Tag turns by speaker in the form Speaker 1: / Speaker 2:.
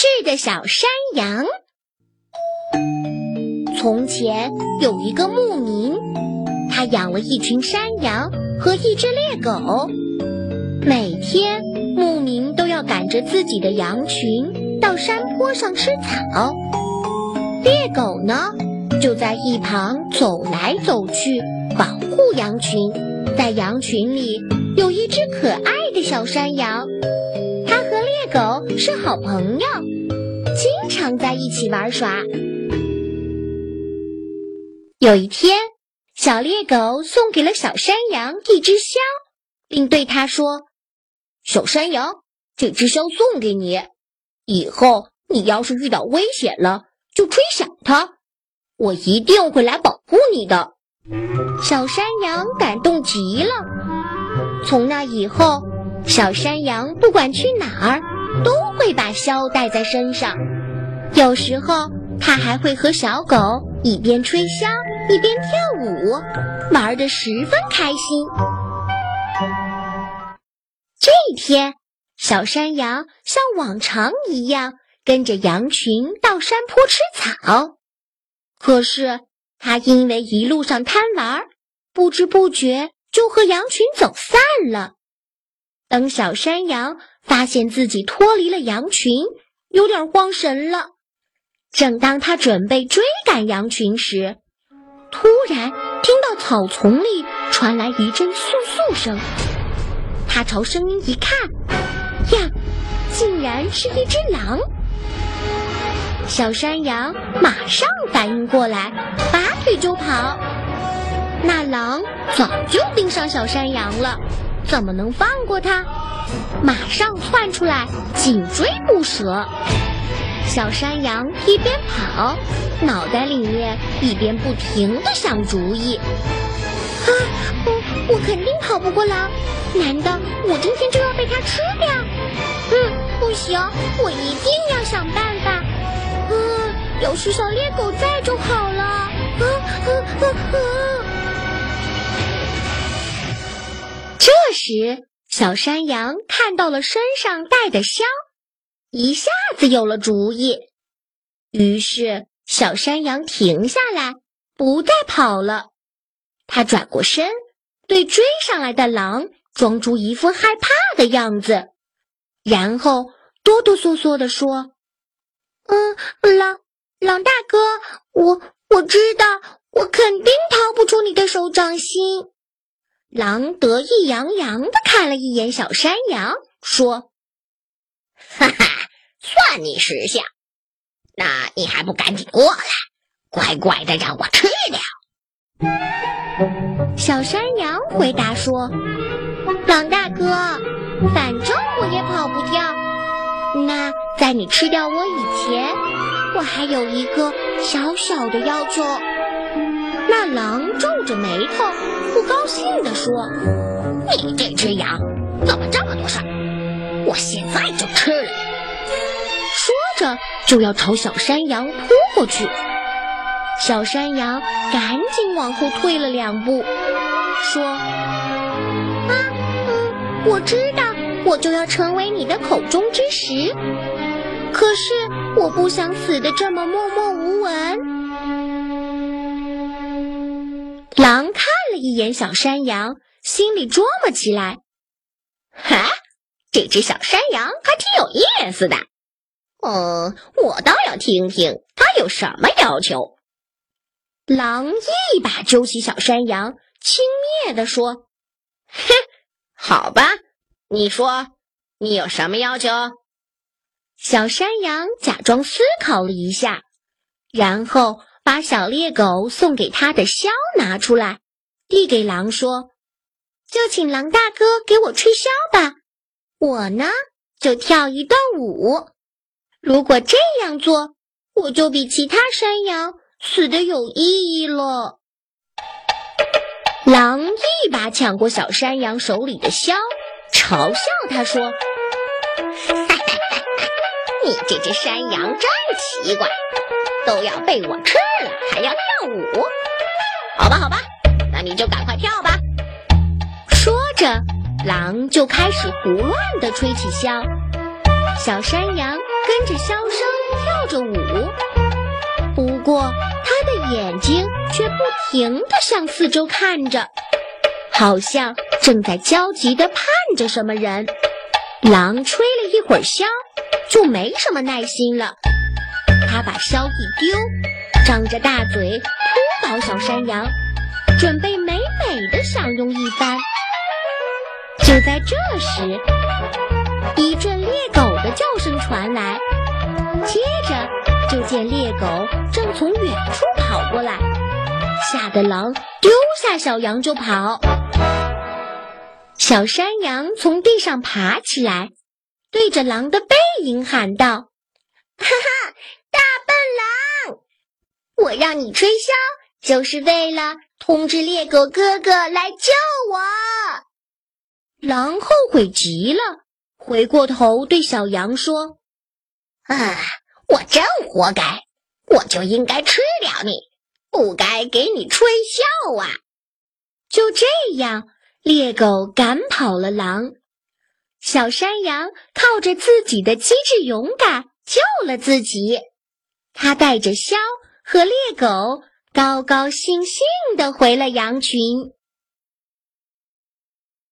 Speaker 1: 智的小山羊。从前有一个牧民，他养了一群山羊和一只猎狗。每天，牧民都要赶着自己的羊群到山坡上吃草，猎狗呢，就在一旁走来走去，保护羊群。在羊群里有一只可爱的小山羊，狗是好朋友，经常在一起玩耍。有一天，小猎狗送给了小山羊一只箫，并对它说：“小山羊，这只箫送给你，以后你要是遇到危险了，就吹响它，我一定会来保护你的。”小山羊感动极了。从那以后，小山羊不管去哪儿，都会把箫带在身上。有时候，它还会和小狗一边吹箫。一边跳舞，玩得十分开心。这一天，小山羊像往常一样跟着羊群到山坡吃草。可是，它因为一路上贪玩，不知不觉就和羊群走散了。等小山羊发现自己脱离了羊群，有点慌神了。正当他准备追赶羊群时，突然听到草丛里传来一阵簌簌声，他朝声音一看，呀，竟然是一只狼！小山羊马上反应过来，拔腿就跑。那狼早就盯上小山羊了，怎么能放过它？马上窜出来，紧追不舍。小山羊一边跑，脑袋里面一边不停地想主意。啊，我我肯定跑不过狼，难道我今天就要被它吃掉？嗯，不行，我一定要想办法。嗯，要是小猎狗在就好了。啊啊啊啊！这时，小山羊看到了身上带的香。一下子有了主意，于是小山羊停下来，不再跑了。他转过身，对追上来的狼装出一副害怕的样子，然后哆哆嗦嗦地说：“嗯，狼狼大哥，我我知道，我肯定逃不出你的手掌心。”狼得意洋洋地看了一眼小山羊，说：“
Speaker 2: 哈哈。”算你识相，那你还不赶紧过来，乖乖的让我吃掉？
Speaker 1: 小山羊回答说：“狼大哥，反正我也跑不掉。那在你吃掉我以前，我还有一个小小的要求。”那狼皱着眉头，高兴地说：“
Speaker 2: 你这只羊怎么这么多事儿？我现在就吃了你！”说！”
Speaker 1: 着就要朝小山羊扑过去，小山羊赶紧往后退了两步，说：“啊，嗯，我知道，我就要成为你的口中之食，可是我不想死的这么默默无闻。”狼一眼小山羊，心里琢磨起来：“
Speaker 2: 哈，这只小山羊还挺有意思的。”嗯，我倒要听听他有什么要求。
Speaker 1: 狼一把揪起小山羊，轻蔑地说：“
Speaker 2: 哼，好吧，你说你有什么要求？”
Speaker 1: 小山羊假装思考了一下，然后把小猎狗送给他的箫拿出来，递给狼说：“就请狼大哥给我吹箫吧，我呢就跳一段舞。”如果这样做，我就比其他山羊死的有意义了。狼一把抢过小山羊手里的箫，嘲笑他说：“！
Speaker 2: 你这只山羊真奇怪，都要被我吃了还要跳舞。好吧，好吧，你就赶快跳吧。”
Speaker 1: 说着，狼就开始胡乱地吹起箫，小山羊。跟着箫声跳着舞。不过，他的眼睛却不停地向四周看着，好像正在焦急地盼着什么人。狼吹了一会儿箫，就没什么耐心了。他把箫一丢，张着大嘴扑倒小山羊，准备美美的享用一番。就在这时，一阵猎狗的叫声传来，接着就见猎狗正从远处跑过来，吓得狼丢下小羊就跑。小山羊从地上爬起来，对着狼的背影喊道：“
Speaker 2: 哈哈，大笨狼，我让你吹箫，就是为了通知猎狗哥哥来救我。”
Speaker 1: 狼后悔极了，回过头对小羊说：“
Speaker 2: 啊，我真活该，我就应该吃掉你，不该给你吹箫啊！”
Speaker 1: 就这样。猎狗赶跑了狼，小山羊靠着自己的机智勇敢救了自己。他带着箫和猎狗高高兴兴地回了羊群。